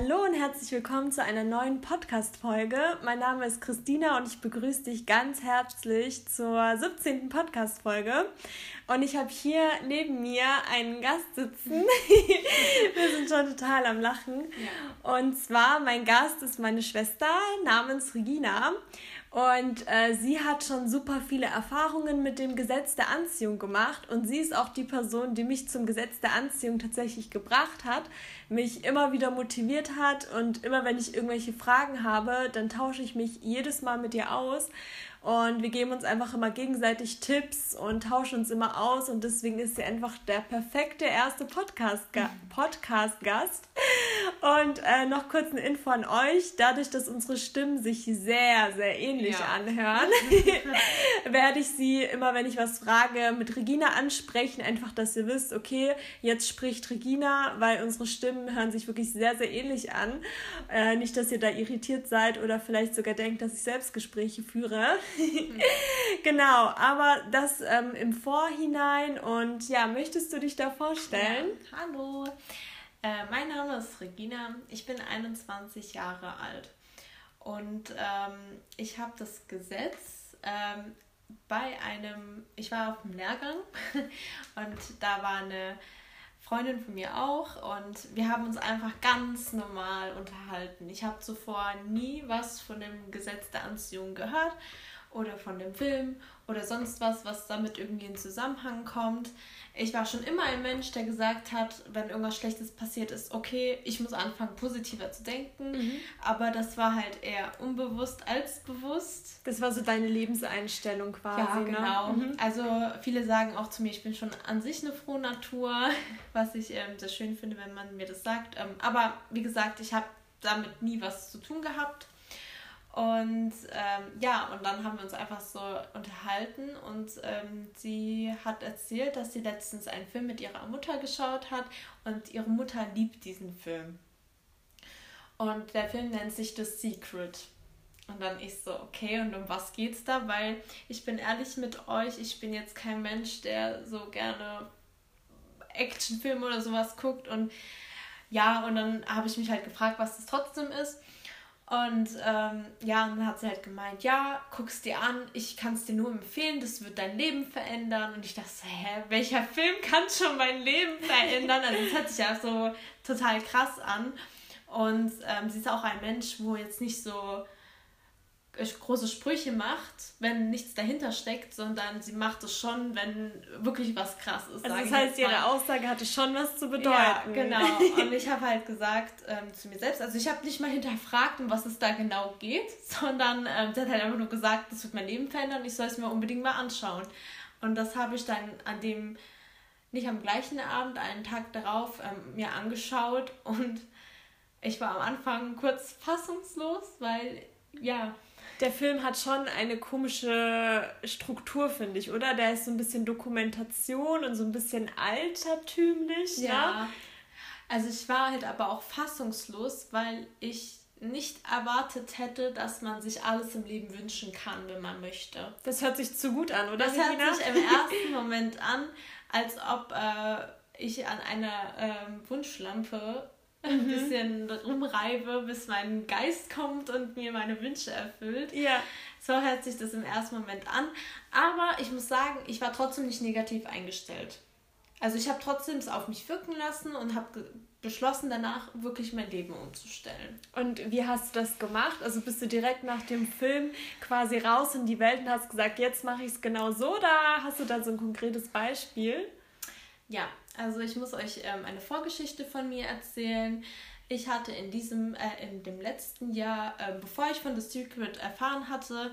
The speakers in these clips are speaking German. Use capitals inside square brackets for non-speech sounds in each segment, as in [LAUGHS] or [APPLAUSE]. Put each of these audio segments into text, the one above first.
Hallo und herzlich willkommen zu einer neuen Podcast-Folge. Mein Name ist Christina und ich begrüße dich ganz herzlich zur 17. Podcast-Folge. Und ich habe hier neben mir einen Gast sitzen. [LAUGHS] Wir sind schon total am Lachen. Ja. Und zwar, mein Gast ist meine Schwester namens Regina. Und äh, sie hat schon super viele Erfahrungen mit dem Gesetz der Anziehung gemacht. Und sie ist auch die Person, die mich zum Gesetz der Anziehung tatsächlich gebracht hat, mich immer wieder motiviert hat. Und immer wenn ich irgendwelche Fragen habe, dann tausche ich mich jedes Mal mit ihr aus. Und wir geben uns einfach immer gegenseitig Tipps und tauschen uns immer aus. Und deswegen ist sie einfach der perfekte erste Podcast-Gast. Podcast und äh, noch kurz eine Info an euch. Dadurch, dass unsere Stimmen sich sehr, sehr ähnlich ja. anhören, [LAUGHS] werde ich sie immer, wenn ich was frage, mit Regina ansprechen. Einfach, dass ihr wisst, okay, jetzt spricht Regina, weil unsere Stimmen hören sich wirklich sehr, sehr ähnlich an. Äh, nicht, dass ihr da irritiert seid oder vielleicht sogar denkt, dass ich Selbstgespräche führe. [LAUGHS] genau, aber das ähm, im Vorhinein. Und ja, möchtest du dich da vorstellen? Ja, hallo. Äh, mein Name ist Regina, ich bin 21 Jahre alt und ähm, ich habe das Gesetz ähm, bei einem, ich war auf dem Lehrgang [LAUGHS] und da war eine Freundin von mir auch und wir haben uns einfach ganz normal unterhalten. Ich habe zuvor nie was von dem Gesetz der Anziehung gehört oder von dem Film oder sonst was, was damit irgendwie in Zusammenhang kommt. Ich war schon immer ein Mensch, der gesagt hat, wenn irgendwas Schlechtes passiert ist, okay, ich muss anfangen, positiver zu denken. Mhm. Aber das war halt eher unbewusst als bewusst. Das war so deine Lebenseinstellung quasi. Ja, ne? genau. Ne? Mhm. Also viele sagen auch zu mir, ich bin schon an sich eine frohe Natur, [LAUGHS] was ich ähm, sehr schön finde, wenn man mir das sagt. Ähm, aber wie gesagt, ich habe damit nie was zu tun gehabt. Und ähm, ja, und dann haben wir uns einfach so unterhalten und ähm, sie hat erzählt, dass sie letztens einen Film mit ihrer Mutter geschaut hat und ihre Mutter liebt diesen Film. Und der Film nennt sich The Secret. Und dann ich so, okay, und um was geht's da? Weil ich bin ehrlich mit euch, ich bin jetzt kein Mensch, der so gerne Actionfilme oder sowas guckt. Und ja, und dann habe ich mich halt gefragt, was das trotzdem ist. Und ähm, ja, und dann hat sie halt gemeint, ja, guck's dir an, ich kann es dir nur empfehlen, das wird dein Leben verändern. Und ich dachte, hä, welcher Film kann schon mein Leben verändern? Also es hört sich ja so total krass an. Und ähm, sie ist auch ein Mensch, wo jetzt nicht so große Sprüche macht, wenn nichts dahinter steckt, sondern sie macht es schon, wenn wirklich was krass ist. Also das heißt, ihre Aussage hatte schon was zu bedeuten. Ja, genau. [LAUGHS] Und ich habe halt gesagt ähm, zu mir selbst, also ich habe nicht mal hinterfragt, um was es da genau geht, [LAUGHS] sondern ähm, sie hat halt einfach nur gesagt, das wird mein Leben verändern, ich soll es mir unbedingt mal anschauen. Und das habe ich dann an dem, nicht am gleichen Abend, einen Tag darauf ähm, mir angeschaut und ich war am Anfang kurz fassungslos, weil ja, der Film hat schon eine komische Struktur, finde ich, oder? Der ist so ein bisschen Dokumentation und so ein bisschen altertümlich. Ja. Ne? Also ich war halt aber auch fassungslos, weil ich nicht erwartet hätte, dass man sich alles im Leben wünschen kann, wenn man möchte. Das hört sich zu gut an, oder? Das Regina? hört sich im ersten Moment an, als ob äh, ich an einer äh, Wunschlampe ein mhm. bisschen rumreibe, bis mein Geist kommt und mir meine Wünsche erfüllt. Ja. So hört sich das im ersten Moment an. Aber ich muss sagen, ich war trotzdem nicht negativ eingestellt. Also ich habe trotzdem es auf mich wirken lassen und habe beschlossen, danach wirklich mein Leben umzustellen. Und wie hast du das gemacht? Also bist du direkt nach dem Film quasi raus in die Welt und hast gesagt, jetzt mache ich es genau so? Oder hast du da so ein konkretes Beispiel? Ja, also ich muss euch ähm, eine Vorgeschichte von mir erzählen. Ich hatte in diesem, äh, in dem letzten Jahr, äh, bevor ich von The Secret erfahren hatte,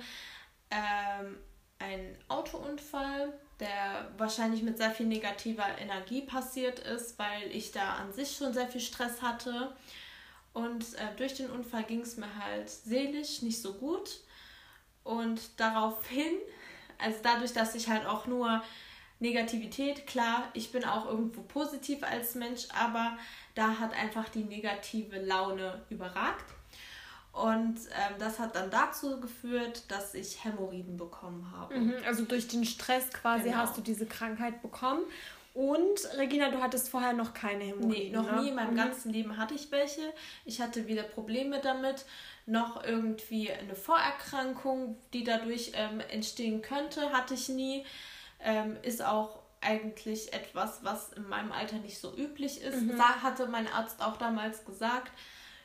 ähm, einen Autounfall, der wahrscheinlich mit sehr viel negativer Energie passiert ist, weil ich da an sich schon sehr viel Stress hatte. Und äh, durch den Unfall ging es mir halt seelisch nicht so gut. Und daraufhin, also dadurch, dass ich halt auch nur Negativität, klar, ich bin auch irgendwo positiv als Mensch, aber da hat einfach die negative Laune überragt. Und ähm, das hat dann dazu geführt, dass ich Hämorrhoiden bekommen habe. Mhm, also durch den Stress quasi genau. hast du diese Krankheit bekommen. Und Regina, du hattest vorher noch keine Hämorrhoiden. Nee, noch ne? nie in meinem mhm. ganzen Leben hatte ich welche. Ich hatte weder Probleme damit, noch irgendwie eine Vorerkrankung, die dadurch ähm, entstehen könnte, hatte ich nie. Ähm, ist auch eigentlich etwas, was in meinem Alter nicht so üblich ist. Mhm. Da hatte mein Arzt auch damals gesagt.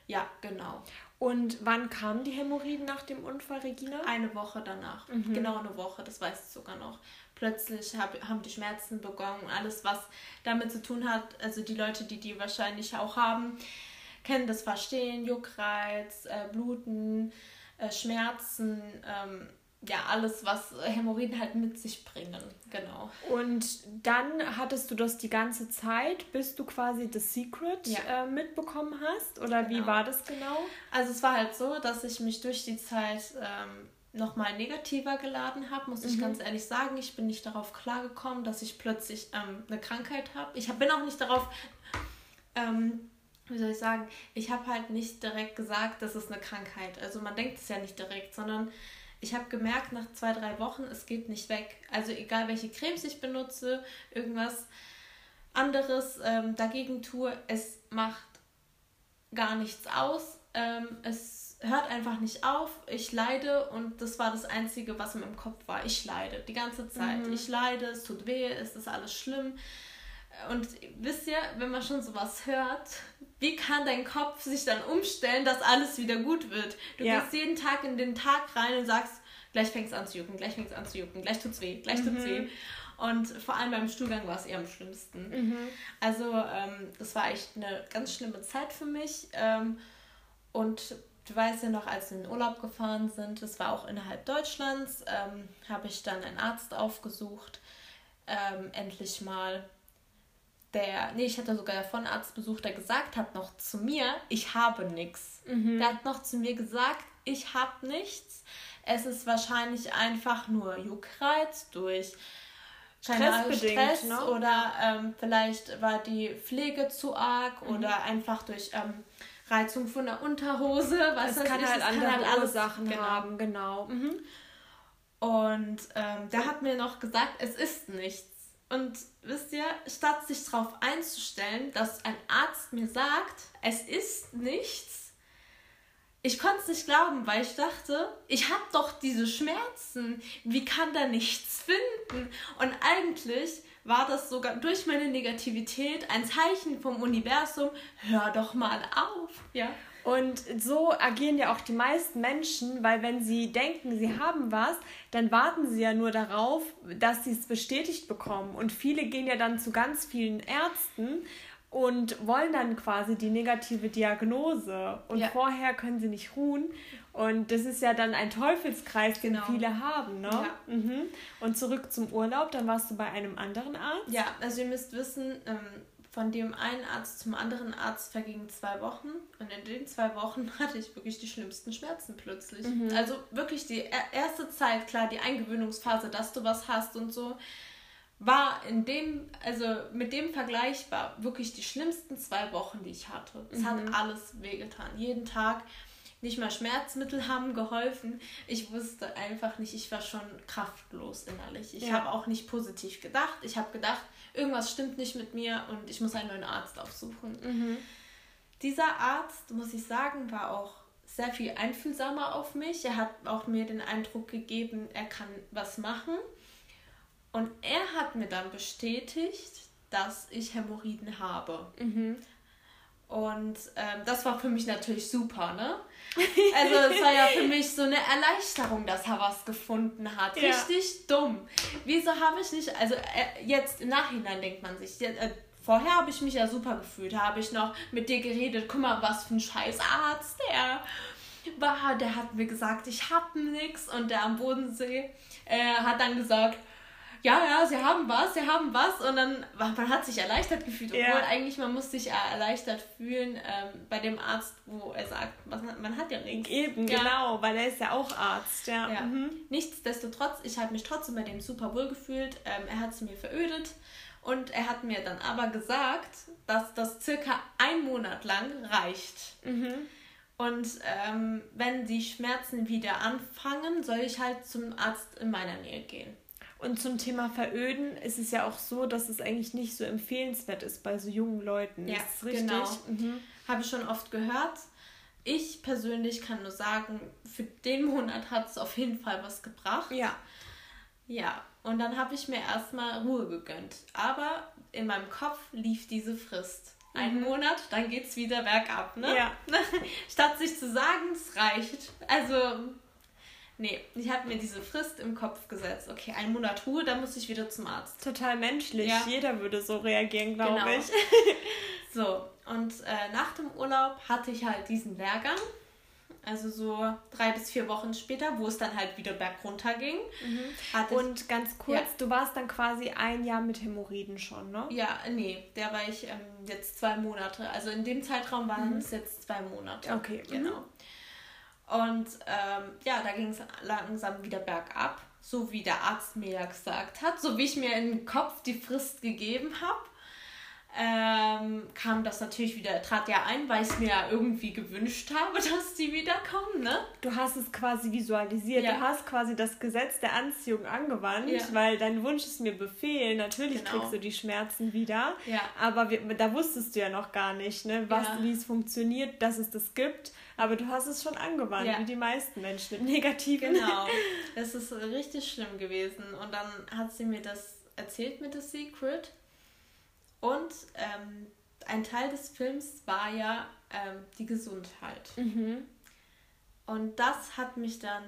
Ja, genau. Und wann kamen die Hämorrhoiden nach dem Unfall, Regina? Eine Woche danach. Mhm. Genau eine Woche, das weiß ich sogar noch. Plötzlich hab, haben die Schmerzen begonnen. Alles, was damit zu tun hat, also die Leute, die die wahrscheinlich auch haben, kennen das Verstehen, Juckreiz, äh, Bluten, äh, Schmerzen. Ähm, ja, alles, was Hämorrhoiden halt mit sich bringen. Genau. Und dann hattest du das die ganze Zeit, bis du quasi das Secret ja. äh, mitbekommen hast? Oder genau. wie war das genau? Also es war halt so, dass ich mich durch die Zeit ähm, nochmal negativer geladen habe, muss ich mhm. ganz ehrlich sagen. Ich bin nicht darauf klargekommen, dass ich plötzlich ähm, eine Krankheit habe. Ich hab, bin auch nicht darauf, ähm, wie soll ich sagen, ich habe halt nicht direkt gesagt, das ist eine Krankheit. Also man denkt es ja nicht direkt, sondern ich habe gemerkt, nach zwei, drei Wochen, es geht nicht weg. Also egal, welche Cremes ich benutze, irgendwas anderes ähm, dagegen tue, es macht gar nichts aus. Ähm, es hört einfach nicht auf. Ich leide und das war das Einzige, was in meinem Kopf war. Ich leide die ganze Zeit. Mhm. Ich leide, es tut weh, es ist alles schlimm. Und wisst ihr, wenn man schon sowas hört, wie kann dein Kopf sich dann umstellen, dass alles wieder gut wird? Du ja. gehst jeden Tag in den Tag rein und sagst, gleich fängt es an zu jucken, gleich fängt es an zu jucken, gleich tut's weh, gleich tut's mhm. weh. Und vor allem beim Stuhlgang war es eher am schlimmsten. Mhm. Also ähm, das war echt eine ganz schlimme Zeit für mich. Ähm, und du weißt ja noch, als wir in den Urlaub gefahren sind, das war auch innerhalb Deutschlands, ähm, habe ich dann einen Arzt aufgesucht, ähm, endlich mal der, nee, ich hatte sogar Arzt besucht, der gesagt hat noch zu mir, ich habe nichts. Mhm. Der hat noch zu mir gesagt, ich habe nichts. Es ist wahrscheinlich einfach nur Juckreiz durch Stress ne? oder ähm, vielleicht war die Pflege zu arg mhm. oder einfach durch ähm, Reizung von der Unterhose. Was es kann, halt andere kann halt andere Sachen genau. haben, genau. Mhm. Und ähm, der hat mir noch gesagt, es ist nichts. Und wisst ihr, statt sich darauf einzustellen, dass ein Arzt mir sagt, es ist nichts, ich konnte es nicht glauben, weil ich dachte, ich habe doch diese Schmerzen. Wie kann da nichts finden? Und eigentlich war das sogar durch meine Negativität ein Zeichen vom Universum, hör doch mal auf. Ja. Und so agieren ja auch die meisten Menschen, weil wenn sie denken, sie haben was, dann warten sie ja nur darauf, dass sie es bestätigt bekommen. Und viele gehen ja dann zu ganz vielen Ärzten und wollen dann quasi die negative Diagnose. Und ja. vorher können sie nicht ruhen. Und das ist ja dann ein Teufelskreis, den genau. viele haben. Ne? Ja. Mhm. Und zurück zum Urlaub, dann warst du bei einem anderen Arzt. Ja, also ihr müsst wissen, ähm, von dem einen Arzt zum anderen Arzt vergingen zwei Wochen und in den zwei Wochen [LAUGHS] hatte ich wirklich die schlimmsten Schmerzen plötzlich. Mhm. Also wirklich die erste Zeit, klar, die Eingewöhnungsphase, dass du was hast und so, war in dem, also mit dem vergleichbar wirklich die schlimmsten zwei Wochen, die ich hatte. Es mhm. hat alles wehgetan. Jeden Tag nicht mal Schmerzmittel haben geholfen. Ich wusste einfach nicht, ich war schon kraftlos innerlich. Ich ja. habe auch nicht positiv gedacht. Ich habe gedacht, irgendwas stimmt nicht mit mir und ich muss einen neuen Arzt aufsuchen. Mhm. Dieser Arzt, muss ich sagen, war auch sehr viel einfühlsamer auf mich. Er hat auch mir den Eindruck gegeben, er kann was machen. Und er hat mir dann bestätigt, dass ich Hämorrhoiden habe. Mhm. Und ähm, das war für mich natürlich super, ne? [LAUGHS] Also es war ja für mich so eine Erleichterung, dass er was gefunden hat. Ja. Richtig dumm. Wieso habe ich nicht, also äh, jetzt im Nachhinein denkt man sich, äh, vorher habe ich mich ja super gefühlt, habe ich noch mit dir geredet, guck mal, was für ein scheiß Arzt der war. Der hat mir gesagt, ich habe nichts und der am Bodensee äh, hat dann gesagt, ja, ja, sie haben was, sie haben was und dann, man hat sich erleichtert gefühlt, obwohl ja. eigentlich man muss sich erleichtert fühlen ähm, bei dem Arzt, wo er sagt, was, man hat ja nichts. Eben, ja. genau, weil er ist ja auch Arzt, ja. ja. Mhm. Nichtsdestotrotz, ich habe mich trotzdem bei dem super wohl gefühlt, ähm, er hat es mir verödet und er hat mir dann aber gesagt, dass das circa ein Monat lang reicht. Mhm. Und ähm, wenn die Schmerzen wieder anfangen, soll ich halt zum Arzt in meiner Nähe gehen. Und zum Thema Veröden ist es ja auch so, dass es eigentlich nicht so empfehlenswert ist bei so jungen Leuten. Ja, ist richtig? genau. Mhm. Habe ich schon oft gehört. Ich persönlich kann nur sagen, für den Monat hat es auf jeden Fall was gebracht. Ja. Ja, und dann habe ich mir erstmal Ruhe gegönnt. Aber in meinem Kopf lief diese Frist. Ein mhm. Monat, dann geht es wieder bergab, ne? Ja. [LAUGHS] Statt sich zu sagen, es reicht. Also, nee, ich habe mir diese Frist im Kopf gesetzt. Okay, ein Monat Ruhe, dann muss ich wieder zum Arzt. Total menschlich. Ja. Jeder würde so reagieren, glaube genau. ich. [LAUGHS] so, und äh, nach dem Urlaub hatte ich halt diesen Lehrgang. Also so drei bis vier Wochen später, wo es dann halt wieder bergunter ging. Mhm. Und ganz kurz, ja. du warst dann quasi ein Jahr mit Hämorrhoiden schon, ne? Ja, nee, der war ich ähm, jetzt zwei Monate. Also in dem Zeitraum waren mhm. es jetzt zwei Monate. Okay. Genau. Mhm. Und ähm, ja, da ging es langsam wieder bergab, so wie der Arzt mir ja gesagt hat, so wie ich mir in den Kopf die Frist gegeben habe ähm, kam das natürlich wieder, trat ja ein, weil ich es mir ja irgendwie gewünscht habe, [LAUGHS] dass die wiederkommen, ne? Du hast es quasi visualisiert, ja. du hast quasi das Gesetz der Anziehung angewandt, ja. weil dein Wunsch ist mir Befehl, natürlich genau. kriegst du die Schmerzen wieder, ja. aber wir, da wusstest du ja noch gar nicht, ne, was, wie es funktioniert, dass es das gibt, aber du hast es schon angewandt, wie die meisten Menschen mit Negativen. Genau, [LAUGHS] es ist richtig schlimm gewesen und dann hat sie mir das erzählt mit The Secret und ähm, ein Teil des Films war ja ähm, die Gesundheit. Mhm. Und das hat mich dann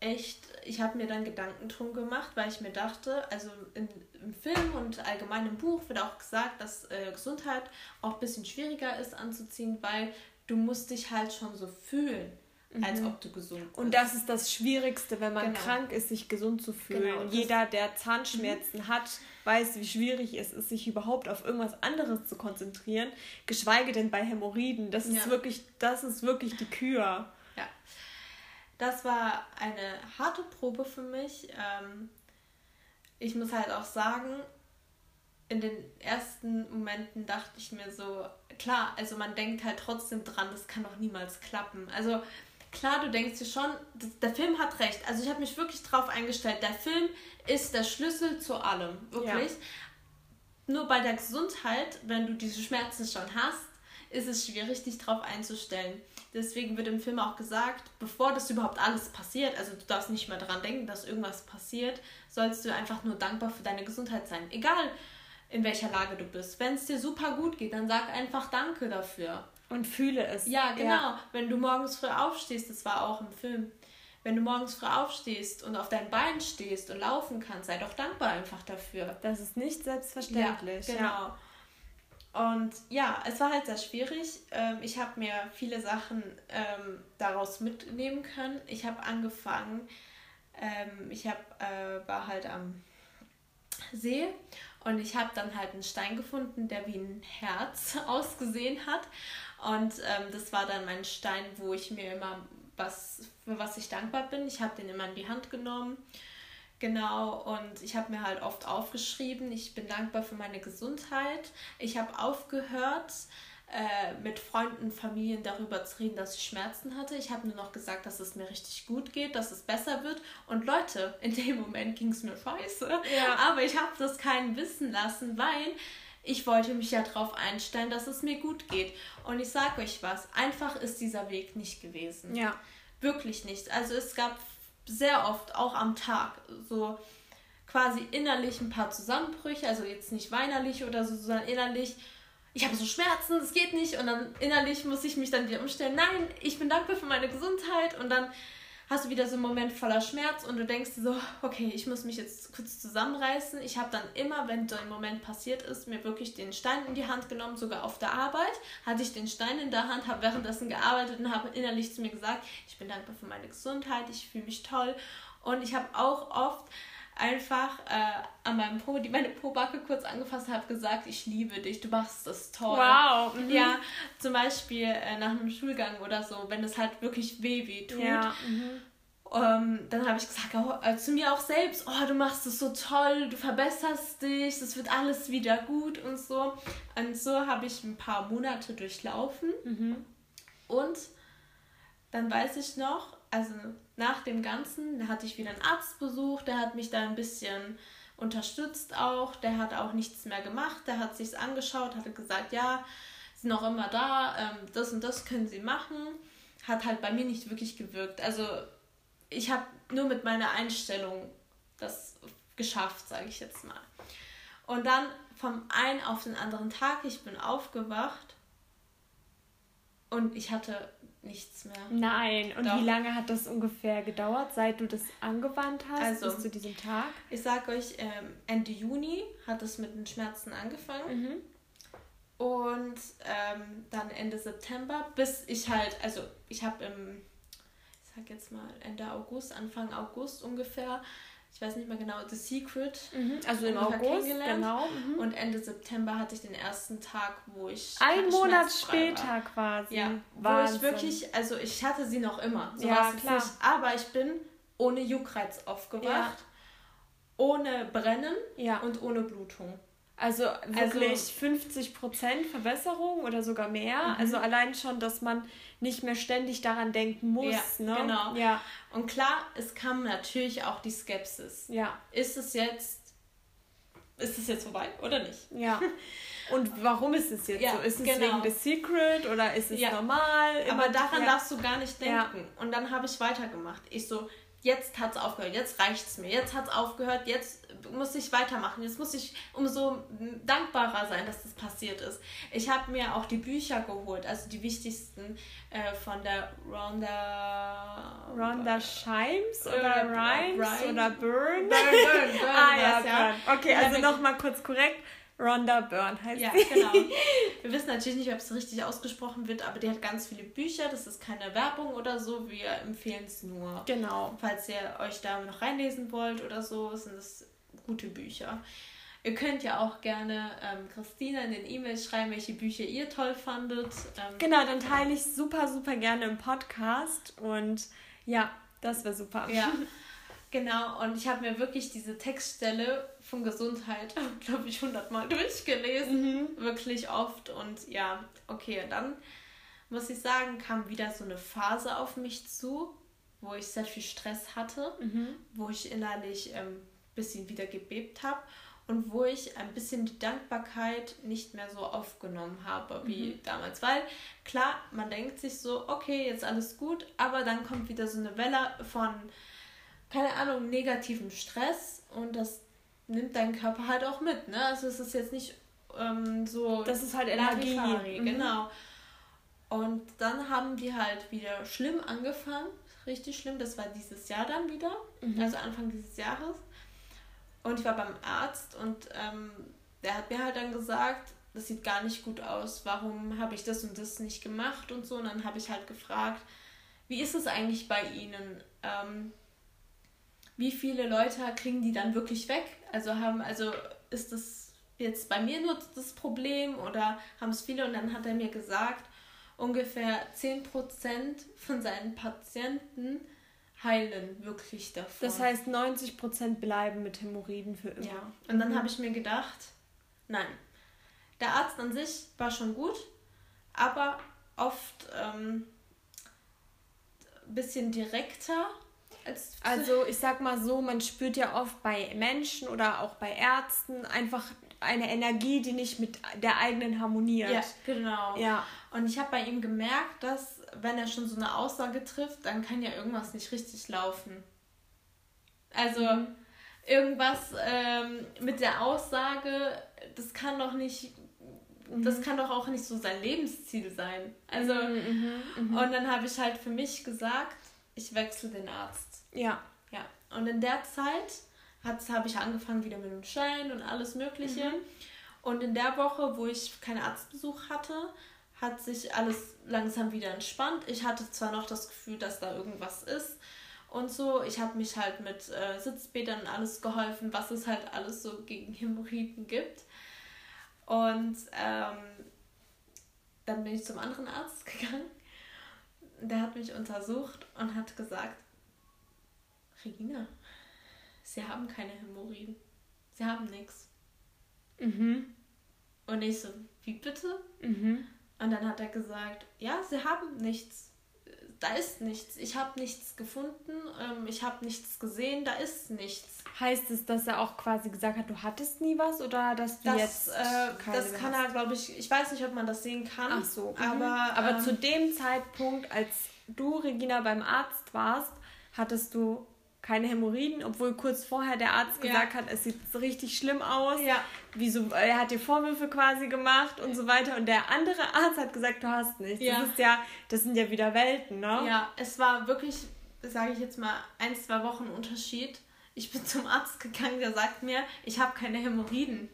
echt, ich habe mir dann Gedanken drum gemacht, weil ich mir dachte, also in, im Film und allgemein im Buch wird auch gesagt, dass äh, Gesundheit auch ein bisschen schwieriger ist anzuziehen, weil du musst dich halt schon so fühlen mhm. als ob du gesund bist. Und das ist das Schwierigste, wenn man genau. krank ist, sich gesund zu fühlen. Genau. Und jeder, der Zahnschmerzen mhm. hat, weiß, wie schwierig es ist, sich überhaupt auf irgendwas anderes zu konzentrieren, geschweige denn bei Hämorrhoiden. Das ist ja. wirklich, das ist wirklich die Kür. Ja. Das war eine harte Probe für mich. Ähm, ich muss halt auch sagen, in den ersten Momenten dachte ich mir so, klar, also man denkt halt trotzdem dran, das kann doch niemals klappen. Also klar, du denkst dir schon, der Film hat recht. Also ich habe mich wirklich drauf eingestellt. Der Film ist der Schlüssel zu allem. Wirklich. Ja. Nur bei der Gesundheit, wenn du diese Schmerzen schon hast, ist es schwierig, dich darauf einzustellen. Deswegen wird im Film auch gesagt, bevor das überhaupt alles passiert, also du darfst nicht mehr daran denken, dass irgendwas passiert, sollst du einfach nur dankbar für deine Gesundheit sein. Egal in welcher Lage du bist. Wenn es dir super gut geht, dann sag einfach Danke dafür. Und fühle es. Ja, genau. Ja. Wenn du morgens früh aufstehst, das war auch im Film, wenn du morgens früh aufstehst und auf deinen Beinen stehst und laufen kannst, sei doch dankbar einfach dafür. Das ist nicht selbstverständlich. Ja, genau. Ja. Und ja, es war halt sehr schwierig. Ähm, ich habe mir viele Sachen ähm, daraus mitnehmen können. Ich habe angefangen, ähm, ich hab, äh, war halt am See und ich habe dann halt einen Stein gefunden, der wie ein Herz [LAUGHS] ausgesehen hat. Und ähm, das war dann mein Stein, wo ich mir immer was, für was ich dankbar bin. Ich habe den immer in die Hand genommen. Genau, und ich habe mir halt oft aufgeschrieben, ich bin dankbar für meine Gesundheit. Ich habe aufgehört, äh, mit Freunden, Familien darüber zu reden, dass ich Schmerzen hatte. Ich habe nur noch gesagt, dass es mir richtig gut geht, dass es besser wird. Und Leute, in dem Moment ging es mir scheiße. Ja. Aber ich habe das keinen wissen lassen, weil ich wollte mich ja darauf einstellen, dass es mir gut geht. Und ich sage euch was, einfach ist dieser Weg nicht gewesen. Ja. Wirklich nicht. Also es gab sehr oft, auch am Tag, so quasi innerlich ein paar Zusammenbrüche, also jetzt nicht weinerlich oder so, sondern innerlich, ich habe so Schmerzen, das geht nicht. Und dann innerlich muss ich mich dann wieder umstellen, nein, ich bin dankbar für meine Gesundheit. Und dann hast du wieder so einen Moment voller Schmerz und du denkst so, okay, ich muss mich jetzt kurz zusammenreißen. Ich habe dann immer, wenn so ein Moment passiert ist, mir wirklich den Stein in die Hand genommen, sogar auf der Arbeit, hatte ich den Stein in der Hand, habe währenddessen gearbeitet und habe innerlich zu mir gesagt, ich bin dankbar für meine Gesundheit, ich fühle mich toll. Und ich habe auch oft einfach äh, an meinem Po, die meine Po-Backe kurz angefasst habe, gesagt, ich liebe dich, du machst das toll. Wow. Mhm. Ja, zum Beispiel äh, nach einem Schulgang oder so, wenn es halt wirklich weh weh tut. Ja. Mhm. Ähm, dann habe ich gesagt, oh, äh, zu mir auch selbst, oh, du machst es so toll, du verbesserst dich, es wird alles wieder gut und so. Und so habe ich ein paar Monate durchlaufen. Mhm. Und dann weiß ich noch, also nach dem Ganzen hatte ich wieder einen Arztbesuch, der hat mich da ein bisschen unterstützt auch, der hat auch nichts mehr gemacht, der hat sich's angeschaut, hatte gesagt, ja, sind noch immer da, ähm, das und das können sie machen, hat halt bei mir nicht wirklich gewirkt. Also ich habe nur mit meiner Einstellung das geschafft, sage ich jetzt mal. Und dann vom einen auf den anderen Tag, ich bin aufgewacht und ich hatte nichts mehr. Nein, und Doch. wie lange hat das ungefähr gedauert, seit du das angewandt hast also, bis zu diesem Tag? Ich sag euch, ähm, Ende Juni hat es mit den Schmerzen angefangen. Mhm. Und ähm, dann Ende September, bis ich halt, also ich habe im, ich sag jetzt mal Ende August, Anfang August ungefähr, ich weiß nicht mehr genau, The Secret. Mhm, also im August, genau. Mhm. Und Ende September hatte ich den ersten Tag, wo ich. Ein Monat später war. quasi. Ja, Wahnsinn. wo ich wirklich, also ich hatte sie noch immer. So ja, klar. Nicht, aber ich bin ohne Juckreiz aufgewacht, ja. ohne Brennen ja. und ohne Blutung. Also wirklich also, 50% Verbesserung oder sogar mehr. Mhm. Also allein schon, dass man nicht mehr ständig daran denken muss. Ja, ne? Genau. Ja. Und klar, es kam natürlich auch die Skepsis. Ja. Ist es jetzt, ist es jetzt vorbei oder nicht? Ja. [LAUGHS] Und warum ist es jetzt ja, so? Ist es genau. wegen des Secret oder ist es ja. normal? Aber daran darfst du gar nicht denken. Und dann habe ich weitergemacht. Ich so, jetzt hat es aufgehört, jetzt reicht es mir, jetzt hat es aufgehört, jetzt muss ich weitermachen, jetzt muss ich umso dankbarer sein, dass das passiert ist. Ich habe mir auch die Bücher geholt, also die wichtigsten äh, von der Rhonda... Rhonda Shimes oder Rhymes oder Burn? Burn, Burn, Burn. [LAUGHS] ah ja, Burn. Okay, also nochmal kurz korrekt. Rhonda Byrne heißt ja, sie. genau. [LAUGHS] Wir wissen natürlich nicht, ob es richtig ausgesprochen wird, aber die hat ganz viele Bücher. Das ist keine Werbung oder so. Wir empfehlen es nur. Genau. Falls ihr euch da noch reinlesen wollt oder so, sind es gute Bücher. Ihr könnt ja auch gerne ähm, Christina in den E-Mails schreiben, welche Bücher ihr toll fandet. Ähm, genau, dann teile ich super, super gerne im Podcast. Und ja, das wäre super. Ja. [LAUGHS] Genau, und ich habe mir wirklich diese Textstelle von Gesundheit, [LAUGHS] glaube ich, hundertmal durchgelesen. Mhm. Wirklich oft. Und ja, okay, und dann muss ich sagen, kam wieder so eine Phase auf mich zu, wo ich sehr viel Stress hatte, mhm. wo ich innerlich ein ähm, bisschen wieder gebebt habe und wo ich ein bisschen die Dankbarkeit nicht mehr so aufgenommen habe wie mhm. damals. Weil klar, man denkt sich so, okay, jetzt alles gut, aber dann kommt wieder so eine Welle von keine Ahnung, negativen Stress und das nimmt dein Körper halt auch mit, ne? Also es ist jetzt nicht ähm, so. Das ist halt Energie. Mhm. Genau. Und dann haben die halt wieder schlimm angefangen, richtig schlimm. Das war dieses Jahr dann wieder, mhm. also Anfang dieses Jahres. Und ich war beim Arzt und ähm, der hat mir halt dann gesagt, das sieht gar nicht gut aus, warum habe ich das und das nicht gemacht und so. Und dann habe ich halt gefragt, wie ist es eigentlich bei Ihnen? Ähm, wie viele Leute kriegen die dann wirklich weg? Also haben, also ist das jetzt bei mir nur das Problem oder haben es viele? Und dann hat er mir gesagt, ungefähr 10% von seinen Patienten heilen wirklich davon. Das heißt, 90% bleiben mit Hämorrhoiden für immer. Ja. Und dann mhm. habe ich mir gedacht, nein. Der Arzt an sich war schon gut, aber oft ähm, ein bisschen direkter also ich sag mal so, man spürt ja oft bei Menschen oder auch bei Ärzten einfach eine Energie, die nicht mit der eigenen harmoniert. Ja, genau. Ja. Und ich habe bei ihm gemerkt, dass wenn er schon so eine Aussage trifft, dann kann ja irgendwas nicht richtig laufen. Also mhm. irgendwas ähm, mit der Aussage, das kann doch nicht mhm. das kann doch auch nicht so sein Lebensziel sein. Also, mhm, mhm, mhm. und dann habe ich halt für mich gesagt, ich wechsle den Arzt. Ja. Ja. Und in der Zeit habe ich angefangen wieder mit dem Schein und alles Mögliche. Mhm. Und in der Woche, wo ich keinen Arztbesuch hatte, hat sich alles langsam wieder entspannt. Ich hatte zwar noch das Gefühl, dass da irgendwas ist und so. Ich habe mich halt mit äh, Sitzbädern und alles geholfen, was es halt alles so gegen Hämorrhoiden gibt. Und ähm, dann bin ich zum anderen Arzt [LAUGHS] gegangen. Der hat mich untersucht und hat gesagt, Regina, sie haben keine Hämorrhoiden. Sie haben nichts. Mhm. Und ich so, wie bitte? Mhm. Und dann hat er gesagt, ja, sie haben nichts. Da ist nichts. Ich habe nichts gefunden, ähm, ich habe nichts gesehen, da ist nichts. Heißt es, dass er auch quasi gesagt hat, du hattest nie was oder dass du das, jetzt äh, Das kann er, glaube ich, ich weiß nicht, ob man das sehen kann. Ach so. Aber, mhm. aber ähm, zu dem Zeitpunkt, als du, Regina, beim Arzt warst, hattest du keine Hämorrhoiden, obwohl kurz vorher der Arzt gesagt ja. hat, es sieht richtig schlimm aus. Ja. Wieso, er hat dir Vorwürfe quasi gemacht und so weiter. Und der andere Arzt hat gesagt, du hast nichts. Ja. Das ist ja, das sind ja wieder Welten, ne? Ja, es war wirklich, sage ich jetzt mal, ein, zwei Wochen Unterschied. Ich bin zum Arzt gegangen, der sagt mir, ich habe keine Hämorrhoiden.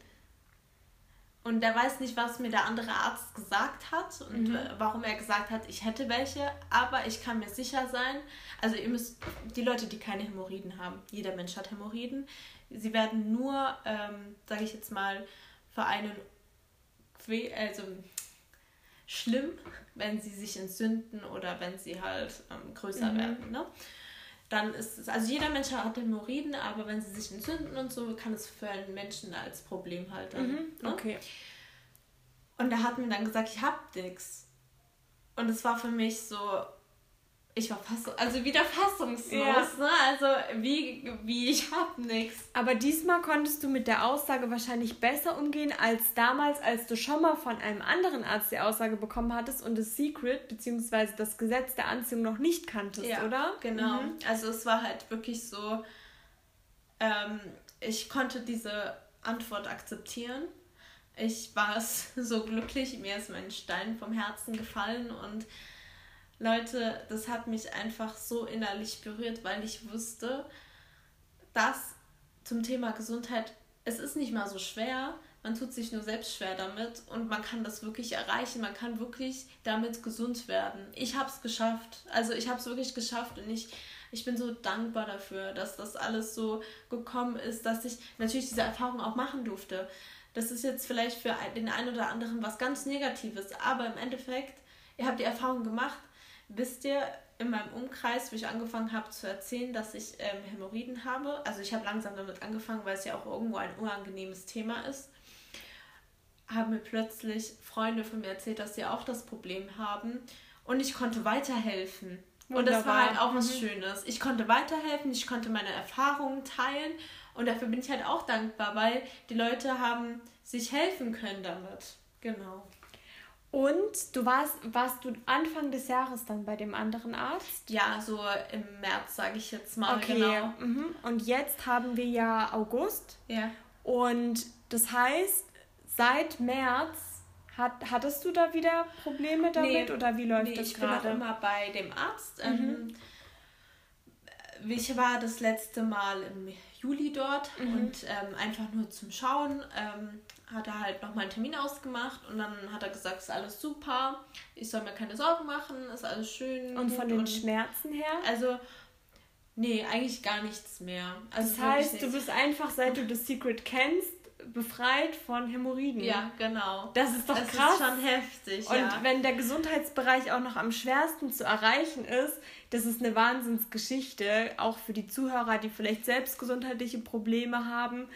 Und der weiß nicht, was mir der andere Arzt gesagt hat und mhm. warum er gesagt hat, ich hätte welche. Aber ich kann mir sicher sein, also ihr müsst, die Leute, die keine Hämorrhoiden haben, jeder Mensch hat Hämorrhoiden, sie werden nur, ähm, sage ich jetzt mal, für einen, also schlimm, wenn sie sich entzünden oder wenn sie halt ähm, größer mhm. werden. Ne? Dann ist es, also jeder Mensch hat Hämorrhoiden, aber wenn sie sich entzünden und so, kann es für einen Menschen als Problem halt dann. Mhm. Ne? Okay. Und er hat mir dann gesagt, ich hab nix. Und es war für mich so, ich war fast, also wieder fassungslos, ja. ne? Also wie, wie ich hab nichts. Aber diesmal konntest du mit der Aussage wahrscheinlich besser umgehen als damals, als du schon mal von einem anderen Arzt die Aussage bekommen hattest und das Secret bzw. das Gesetz der Anziehung noch nicht kanntest, ja, oder? Genau. Mhm. Also es war halt wirklich so, ähm, ich konnte diese Antwort akzeptieren. Ich war [LAUGHS] so glücklich, mir ist mein Stein vom Herzen gefallen und Leute, das hat mich einfach so innerlich berührt, weil ich wusste, dass zum Thema Gesundheit, es ist nicht mal so schwer, man tut sich nur selbst schwer damit und man kann das wirklich erreichen, man kann wirklich damit gesund werden. Ich habe es geschafft, also ich habe es wirklich geschafft und ich, ich bin so dankbar dafür, dass das alles so gekommen ist, dass ich natürlich diese Erfahrung auch machen durfte. Das ist jetzt vielleicht für den einen oder anderen was ganz Negatives, aber im Endeffekt, ihr habt die Erfahrung gemacht, wisst ihr, in meinem Umkreis, wo ich angefangen habe zu erzählen, dass ich ähm, Hämorrhoiden habe, also ich habe langsam damit angefangen, weil es ja auch irgendwo ein unangenehmes Thema ist, haben mir plötzlich Freunde von mir erzählt, dass sie auch das Problem haben und ich konnte weiterhelfen. Wunderbar. Und das war halt auch was mhm. Schönes. Ich konnte weiterhelfen, ich konnte meine Erfahrungen teilen und dafür bin ich halt auch dankbar, weil die Leute haben sich helfen können damit. Genau. Und du warst, warst du Anfang des Jahres dann bei dem anderen Arzt? Ja, so im März, sage ich jetzt mal. Okay. Genau. Mhm. Und jetzt haben wir ja August. Ja. Und das heißt, seit März hat, hattest du da wieder Probleme damit nee, oder wie läuft nee, das gerade? Ich bin auch immer bei dem Arzt. Mhm. Ähm, ich war das letzte Mal im Juli dort mhm. und ähm, einfach nur zum Schauen. Ähm, hat er halt nochmal einen Termin ausgemacht und dann hat er gesagt, ist alles super, ich soll mir keine Sorgen machen, ist alles schön. Und von den und, Schmerzen her? Also, nee, eigentlich gar nichts mehr. Also das heißt, du bist einfach, seit du das Secret kennst, befreit von Hämorrhoiden. Ja, genau. Das ist doch das krass. Das ist schon heftig. Und ja. wenn der Gesundheitsbereich auch noch am schwersten zu erreichen ist, das ist eine Wahnsinnsgeschichte, auch für die Zuhörer, die vielleicht selbst gesundheitliche Probleme haben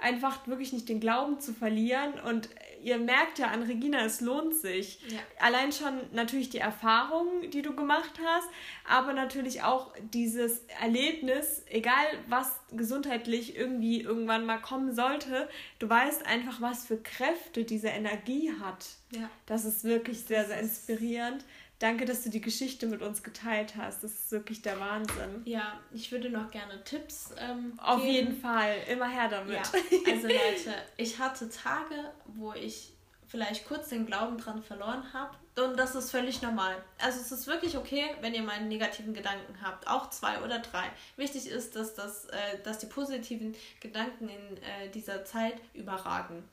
einfach wirklich nicht den Glauben zu verlieren. Und ihr merkt ja an Regina, es lohnt sich. Ja. Allein schon natürlich die Erfahrung, die du gemacht hast, aber natürlich auch dieses Erlebnis, egal was gesundheitlich irgendwie irgendwann mal kommen sollte, du weißt einfach, was für Kräfte diese Energie hat. Ja. Das ist wirklich sehr, sehr inspirierend. Danke, dass du die Geschichte mit uns geteilt hast. Das ist wirklich der Wahnsinn. Ja, ich würde noch gerne Tipps ähm, Auf geben. jeden Fall, immer her damit. Ja. Also [LAUGHS] Leute, ich hatte Tage, wo ich vielleicht kurz den Glauben dran verloren habe. Und das ist völlig normal. Also es ist wirklich okay, wenn ihr mal einen negativen Gedanken habt, auch zwei oder drei. Wichtig ist, dass, das, äh, dass die positiven Gedanken in äh, dieser Zeit überragen.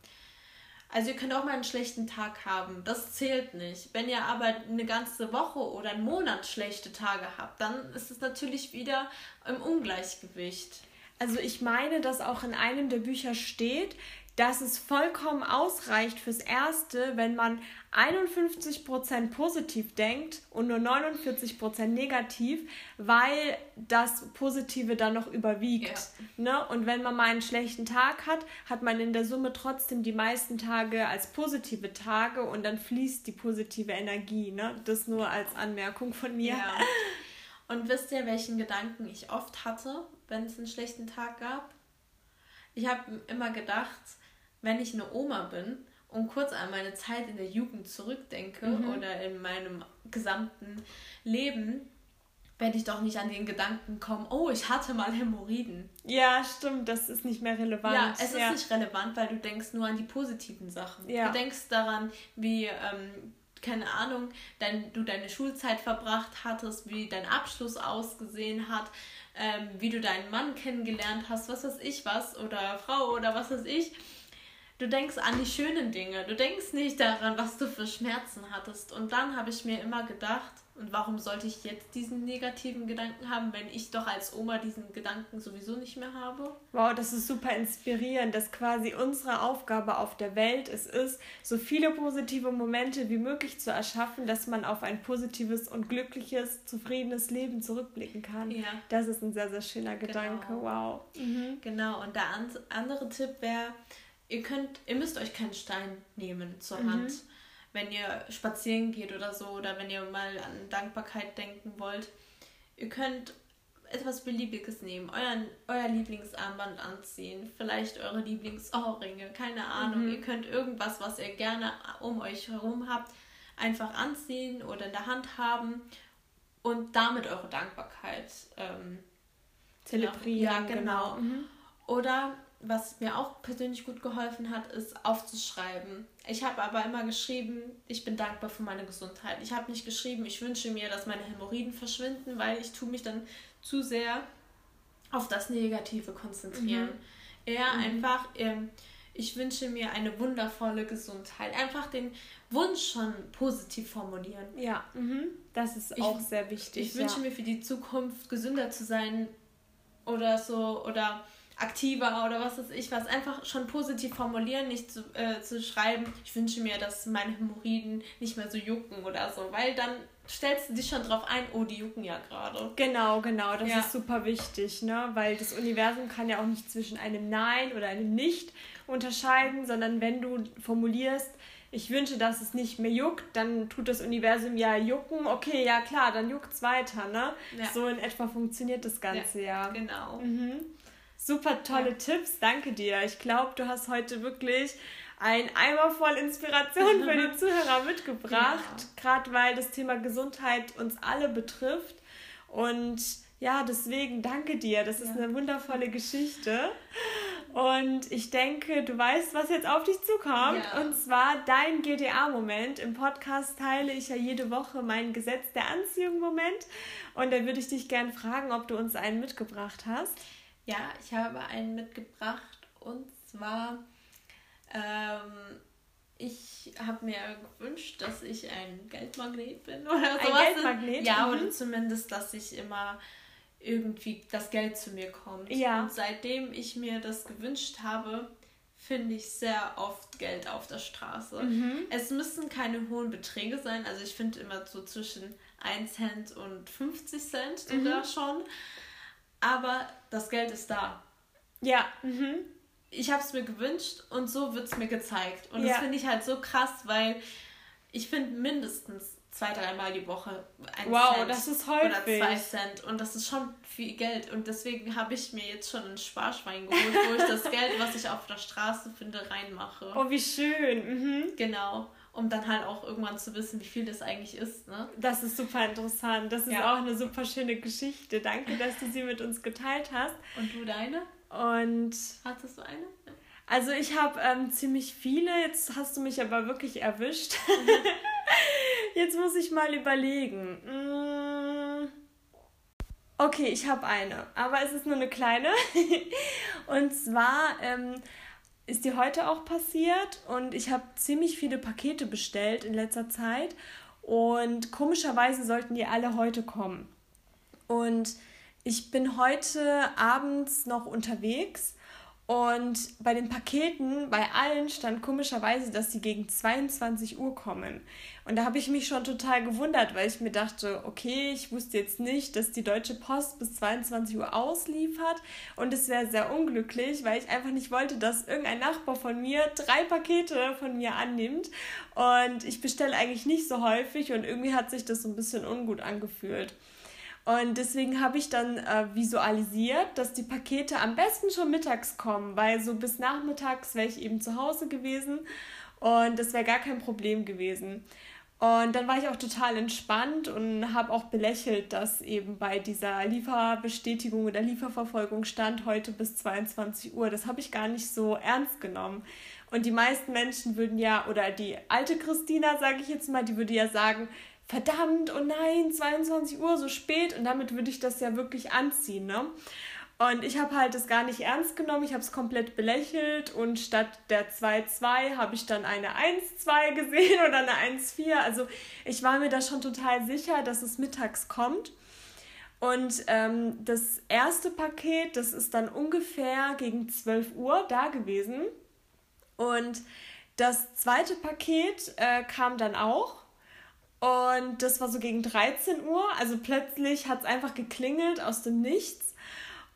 Also ihr könnt auch mal einen schlechten Tag haben, das zählt nicht. Wenn ihr aber eine ganze Woche oder einen Monat schlechte Tage habt, dann ist es natürlich wieder im Ungleichgewicht. Also ich meine, dass auch in einem der Bücher steht, dass es vollkommen ausreicht fürs Erste, wenn man 51% positiv denkt und nur 49% negativ, weil das Positive dann noch überwiegt. Ja. Ne? Und wenn man mal einen schlechten Tag hat, hat man in der Summe trotzdem die meisten Tage als positive Tage und dann fließt die positive Energie. Ne? Das nur als Anmerkung von mir. Ja. Und wisst ihr, welchen Gedanken ich oft hatte, wenn es einen schlechten Tag gab? Ich habe immer gedacht, wenn ich eine Oma bin und kurz an meine Zeit in der Jugend zurückdenke mhm. oder in meinem gesamten Leben, werde ich doch nicht an den Gedanken kommen, oh, ich hatte mal Hämorrhoiden. Ja, stimmt, das ist nicht mehr relevant. Ja, es ja. ist nicht relevant, weil du denkst nur an die positiven Sachen. Ja. Du denkst daran, wie, ähm, keine Ahnung, dein, du deine Schulzeit verbracht hattest, wie dein Abschluss ausgesehen hat, ähm, wie du deinen Mann kennengelernt hast, was weiß ich was, oder Frau oder was weiß ich. Du denkst an die schönen Dinge. Du denkst nicht daran, was du für Schmerzen hattest. Und dann habe ich mir immer gedacht, und warum sollte ich jetzt diesen negativen Gedanken haben, wenn ich doch als Oma diesen Gedanken sowieso nicht mehr habe? Wow, das ist super inspirierend, dass quasi unsere Aufgabe auf der Welt es ist, so viele positive Momente wie möglich zu erschaffen, dass man auf ein positives und glückliches, zufriedenes Leben zurückblicken kann. Ja. Das ist ein sehr, sehr schöner Gedanke. Genau. Wow. Mhm. Genau, und der andere Tipp wäre, ihr könnt, ihr müsst euch keinen Stein nehmen zur mhm. Hand, wenn ihr spazieren geht oder so oder wenn ihr mal an Dankbarkeit denken wollt. Ihr könnt etwas Beliebiges nehmen, euren, euer Lieblingsarmband anziehen, vielleicht eure Lieblingsohrringe, keine Ahnung. Mhm. Ihr könnt irgendwas, was ihr gerne um euch herum habt, einfach anziehen oder in der Hand haben und damit eure Dankbarkeit ähm, zelebrieren. Ja, genau. genau. Mhm. Oder was mir auch persönlich gut geholfen hat, ist aufzuschreiben. Ich habe aber immer geschrieben, ich bin dankbar für meine Gesundheit. Ich habe nicht geschrieben, ich wünsche mir, dass meine Hämorrhoiden verschwinden, weil ich tue mich dann zu sehr auf das Negative konzentrieren. Mhm. Eher mhm. einfach, ähm, ich wünsche mir eine wundervolle Gesundheit. Einfach den Wunsch schon positiv formulieren. Ja, mhm. das ist auch sehr wichtig. Ich ja. wünsche mir für die Zukunft gesünder zu sein oder so oder aktiver oder was weiß ich was. Einfach schon positiv formulieren, nicht zu, äh, zu schreiben, ich wünsche mir, dass meine Hämorrhoiden nicht mehr so jucken oder so, weil dann stellst du dich schon drauf ein, oh, die jucken ja gerade. Genau, genau, das ja. ist super wichtig, ne? Weil das Universum kann ja auch nicht zwischen einem Nein oder einem Nicht unterscheiden, sondern wenn du formulierst, ich wünsche, dass es nicht mehr juckt, dann tut das Universum ja jucken. Okay, ja klar, dann juckt es weiter, ne? Ja. So in etwa funktioniert das Ganze ja. ja. Genau. Mhm. Super tolle ja. Tipps, danke dir. Ich glaube, du hast heute wirklich ein Eimer voll Inspiration für die [LAUGHS] Zuhörer mitgebracht, ja. gerade weil das Thema Gesundheit uns alle betrifft. Und ja, deswegen danke dir. Das ist ja. eine wundervolle [LAUGHS] Geschichte. Und ich denke, du weißt, was jetzt auf dich zukommt. Ja. Und zwar dein GDA-Moment. Im Podcast teile ich ja jede Woche mein Gesetz der Anziehung-Moment. Und da würde ich dich gerne fragen, ob du uns einen mitgebracht hast. Ja, ich habe einen mitgebracht und zwar, ähm, ich habe mir gewünscht, dass ich ein Geldmagnet bin oder sowas. Ein Geldmagnet? Ja, mhm. oder zumindest, dass ich immer irgendwie das Geld zu mir kommt. Ja. Und seitdem ich mir das gewünscht habe, finde ich sehr oft Geld auf der Straße. Mhm. Es müssen keine hohen Beträge sein. Also ich finde immer so zwischen 1 Cent und 50 Cent sogar mhm. schon aber das Geld ist da. Ja. Mhm. Ich habe es mir gewünscht und so wird es mir gezeigt. Und ja. das finde ich halt so krass, weil ich finde mindestens zwei, dreimal die Woche ein wow, Cent das ist häufig. oder zwei Cent. Und das ist schon viel Geld. Und deswegen habe ich mir jetzt schon ein Sparschwein geholt, wo ich das [LAUGHS] Geld, was ich auf der Straße finde, reinmache. Oh, wie schön. Mhm. Genau um dann halt auch irgendwann zu wissen, wie viel das eigentlich ist. Ne? Das ist super interessant. Das ist ja. auch eine super schöne Geschichte. Danke, dass du sie mit uns geteilt hast. Und du deine? Und hattest du eine? Also ich habe ähm, ziemlich viele. Jetzt hast du mich aber wirklich erwischt. [LAUGHS] Jetzt muss ich mal überlegen. Mm. Okay, ich habe eine, aber es ist nur eine kleine. [LAUGHS] Und zwar ähm, ist dir heute auch passiert. Und ich habe ziemlich viele Pakete bestellt in letzter Zeit. Und komischerweise sollten die alle heute kommen. Und ich bin heute abends noch unterwegs Und bei den Paketen, bei allen stand komischerweise, dass sie gegen 22 Uhr kommen. Und da habe ich mich schon total gewundert, weil ich mir dachte, okay, ich wusste jetzt nicht, dass die Deutsche Post bis 22 Uhr ausliefert. Und es wäre sehr unglücklich, weil ich einfach nicht wollte, dass irgendein Nachbar von mir drei Pakete von mir annimmt. Und ich bestelle eigentlich nicht so häufig und irgendwie hat sich das so ein bisschen ungut angefühlt. Und deswegen habe ich dann äh, visualisiert, dass die Pakete am besten schon mittags kommen, weil so bis nachmittags wäre ich eben zu Hause gewesen und das wäre gar kein Problem gewesen. Und dann war ich auch total entspannt und habe auch belächelt, dass eben bei dieser Lieferbestätigung oder Lieferverfolgung stand heute bis 22 Uhr. Das habe ich gar nicht so ernst genommen. Und die meisten Menschen würden ja, oder die alte Christina, sage ich jetzt mal, die würde ja sagen, verdammt, oh nein, 22 Uhr, so spät. Und damit würde ich das ja wirklich anziehen, ne? Und ich habe halt das gar nicht ernst genommen, ich habe es komplett belächelt und statt der 2-2 habe ich dann eine 1-2 gesehen [LAUGHS] oder eine 1-4. Also ich war mir da schon total sicher, dass es mittags kommt. Und ähm, das erste Paket, das ist dann ungefähr gegen 12 Uhr da gewesen. Und das zweite Paket äh, kam dann auch und das war so gegen 13 Uhr. Also plötzlich hat es einfach geklingelt aus dem Nichts.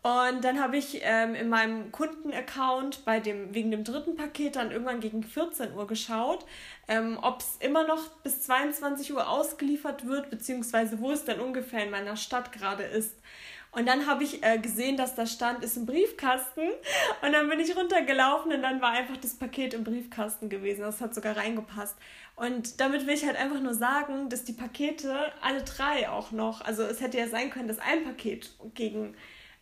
Und dann habe ich ähm, in meinem Kundenaccount bei dem, wegen dem dritten Paket dann irgendwann gegen 14 Uhr geschaut, ähm, ob es immer noch bis 22 Uhr ausgeliefert wird, beziehungsweise wo es dann ungefähr in meiner Stadt gerade ist. Und dann habe ich äh, gesehen, dass da stand, ist im Briefkasten. Und dann bin ich runtergelaufen und dann war einfach das Paket im Briefkasten gewesen. Das hat sogar reingepasst. Und damit will ich halt einfach nur sagen, dass die Pakete, alle drei auch noch, also es hätte ja sein können, dass ein Paket gegen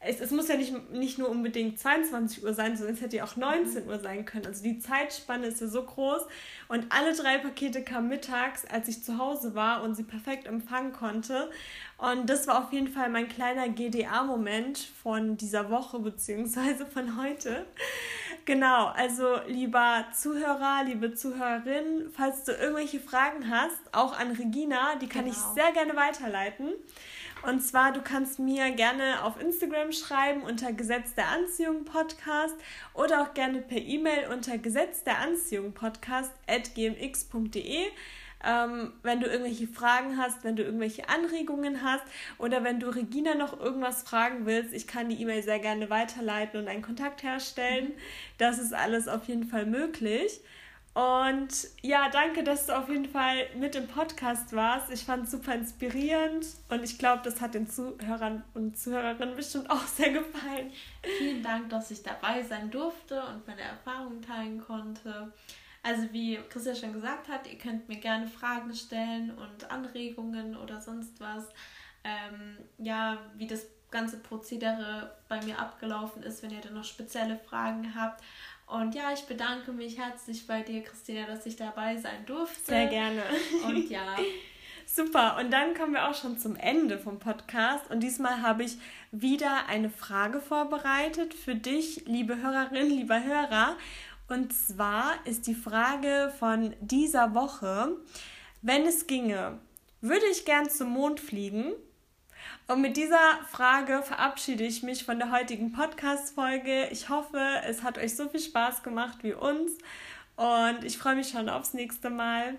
es, es muss ja nicht, nicht nur unbedingt 22 Uhr sein, sondern es hätte ja auch 19 Uhr sein können. Also die Zeitspanne ist ja so groß. Und alle drei Pakete kamen mittags, als ich zu Hause war und sie perfekt empfangen konnte. Und das war auf jeden Fall mein kleiner GDA-Moment von dieser Woche beziehungsweise von heute. Genau, also lieber Zuhörer, liebe Zuhörerin, falls du irgendwelche Fragen hast, auch an Regina, die kann genau. ich sehr gerne weiterleiten. Und zwar, du kannst mir gerne auf Instagram schreiben unter Gesetz der Anziehung Podcast oder auch gerne per E-Mail unter Gesetz der Anziehung Podcast at gmx.de. Ähm, wenn du irgendwelche Fragen hast, wenn du irgendwelche Anregungen hast oder wenn du Regina noch irgendwas fragen willst, ich kann die E-Mail sehr gerne weiterleiten und einen Kontakt herstellen. Das ist alles auf jeden Fall möglich. Und ja, danke, dass du auf jeden Fall mit im Podcast warst. Ich fand es super inspirierend und ich glaube, das hat den Zuhörern und Zuhörerinnen bestimmt auch sehr gefallen. Vielen Dank, dass ich dabei sein durfte und meine Erfahrungen teilen konnte. Also wie Christian schon gesagt hat, ihr könnt mir gerne Fragen stellen und Anregungen oder sonst was. Ähm, ja, wie das ganze Prozedere bei mir abgelaufen ist, wenn ihr dann noch spezielle Fragen habt. Und ja, ich bedanke mich herzlich bei dir, Christina, dass ich dabei sein durfte. Sehr gerne. Und ja. [LAUGHS] Super, und dann kommen wir auch schon zum Ende vom Podcast. Und diesmal habe ich wieder eine Frage vorbereitet für dich, liebe Hörerin, lieber Hörer. Und zwar ist die Frage von dieser Woche, wenn es ginge, würde ich gern zum Mond fliegen? Und mit dieser Frage verabschiede ich mich von der heutigen Podcast-Folge. Ich hoffe, es hat euch so viel Spaß gemacht wie uns. Und ich freue mich schon aufs nächste Mal.